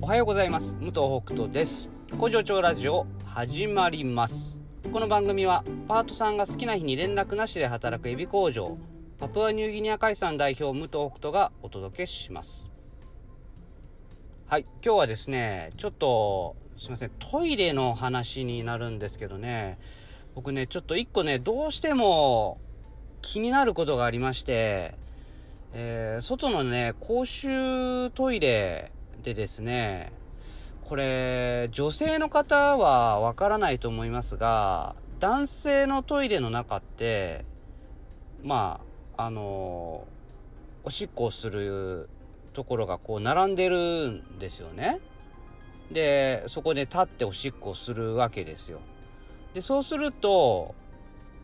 おはようございます。武藤北斗です。工場長ラジオ始まります。この番組はパートさんが好きな日に連絡なしで働くエビ工場パプアニューギニア海産代表武藤北斗がお届けします。はい今日はですねちょっとすいませんトイレの話になるんですけどね。僕ねちょっと一個ねどうしても気になることがありましてえー、外のね、公衆トイレでですね、これ、女性の方はわからないと思いますが、男性のトイレの中って、まあ、あのおしっこをするところがこう並んでるんですよね。で、そこで立っておしっこをするわけですよ。で、そうすると、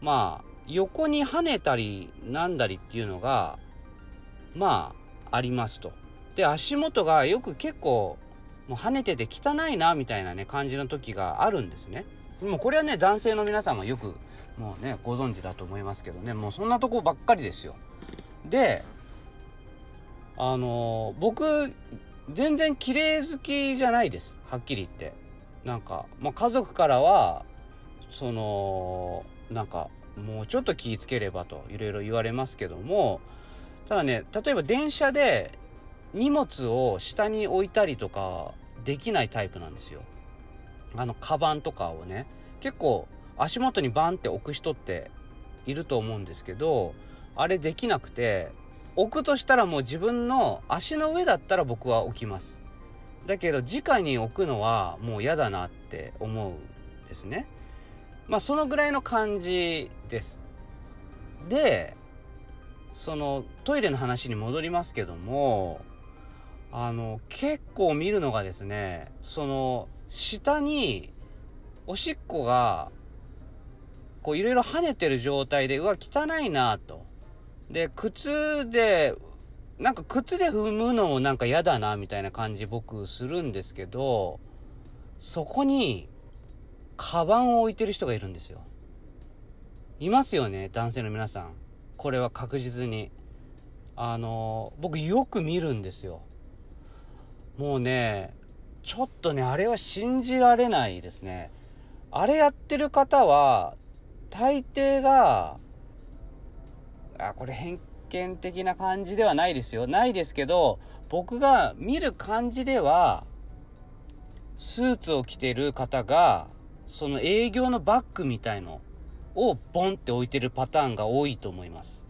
まあ、横に跳ねたりなんだりっていうのが、まあ、ありますと。で、足元がよく結構、もう跳ねてて汚いな、みたいなね、感じの時があるんですね。もこれはね、男性の皆さんはよく、もうね、ご存知だと思いますけどね、もうそんなとこばっかりですよ。で、あのー、僕、全然綺麗好きじゃないです。はっきり言って。なんか、まあ、家族からは、その、なんか、もうちょっと気ぃつければといろいろ言われますけども、ただね、例えば電車で荷物を下に置いたりとかできないタイプなんですよ。あの、カバンとかをね、結構足元にバンって置く人っていると思うんですけど、あれできなくて、置くとしたらもう自分の足の上だったら僕は置きます。だけど、直に置くのはもう嫌だなって思うんですね。まあ、そのぐらいの感じです。で、そのトイレの話に戻りますけども、あの、結構見るのがですね、その、下に、おしっこが、こういろいろ跳ねてる状態で、うわ、汚いなと。で、靴で、なんか靴で踏むのもなんか嫌だな、みたいな感じ僕するんですけど、そこに、カバンを置いてる人がいるんですよ。いますよね、男性の皆さん。これは確実に。あの、僕よく見るんですよ。もうね、ちょっとね、あれは信じられないですね。あれやってる方は、大抵が、あ、これ偏見的な感じではないですよ。ないですけど、僕が見る感じでは、スーツを着てる方が、その営業のバッグみたいのをボンって置いてるパターンが多いと思います。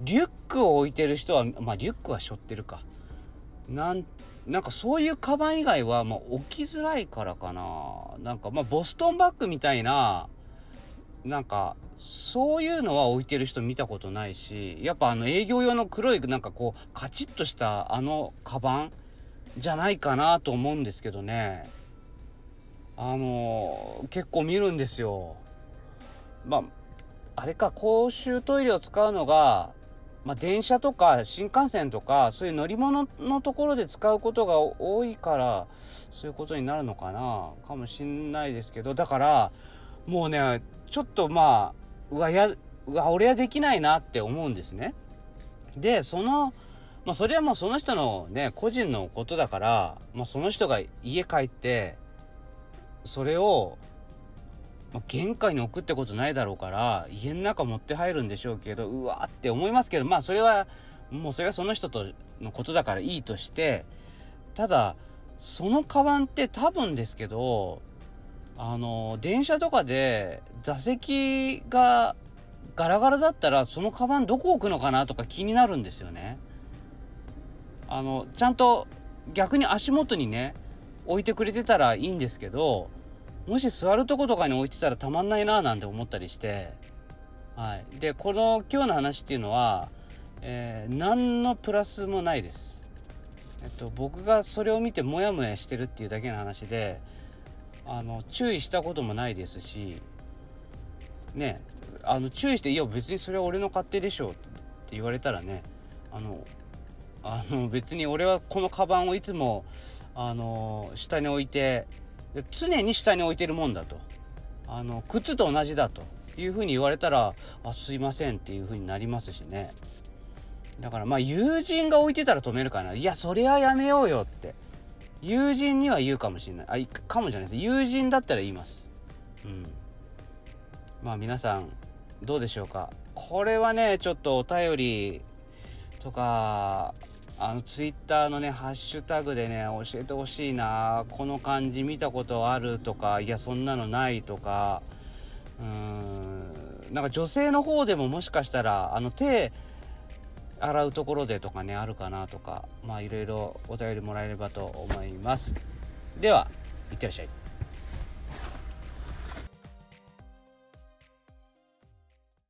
リュックを置いてる人は、まあリュックは背負ってるか。なん、なんかそういうカバン以外は、まあ置きづらいからかな。なんかまあボストンバッグみたいな、なんか、そういうのは置いてる人見たことないし、やっぱあの営業用の黒いなんかこう、カチッとしたあのカバンじゃないかなと思うんですけどね。あの結構見るんですよ。まあ、あれか、公衆トイレを使うのが、まあ、電車とか新幹線とか、そういう乗り物のところで使うことが多いから、そういうことになるのかな、かもしんないですけど、だから、もうね、ちょっとまあ、うわ、や、うわ、俺はできないなって思うんですね。で、その、まあ、それはもうその人のね、個人のことだから、まあ、その人が家帰って、それをまあ、玄関に置くってことないだろうから、家の中持って入るんでしょうけど、うわーって思いますけど、まあそれは、もうそれはその人とのことだからいいとして、ただ、そのカバンって多分ですけど、あの、電車とかで座席がガラガラだったら、そのカバンどこ置くのかなとか気になるんですよね。あの、ちゃんと逆に足元にね、置いてくれてたらいいんですけど、もし座るとことかに置いてたらたまんないななんて思ったりして、はい。で、この今日の話っていうのは、えー、何のプラスもないです。えっと、僕がそれを見てモヤモヤしてるっていうだけの話で、あの、注意したこともないですし、ね、あの、注意して、いや別にそれは俺の勝手でしょって言われたらね、あの、あの別に俺はこのカバンをいつも、あの、下に置いて、常に下に置いてるもんだと。あの、靴と同じだというふうに言われたら、あ、すいませんっていうふうになりますしね。だからまあ友人が置いてたら止めるかな。いや、それはやめようよって友人には言うかもしれないあかもじゃないです友人だったら言いますうんまあ皆さんどうでしょうかこれはねちょっとお便りとかあのツイッターのねハッシュタグでね教えてほしいな。この漢字見たことあるとかいやそんなのないとか。うーん。なんか女性の方でももしかしたらあの手洗うところでとかねあるかなとかまあいろいろお便りもらえればと思います。ではいってらっしゃい。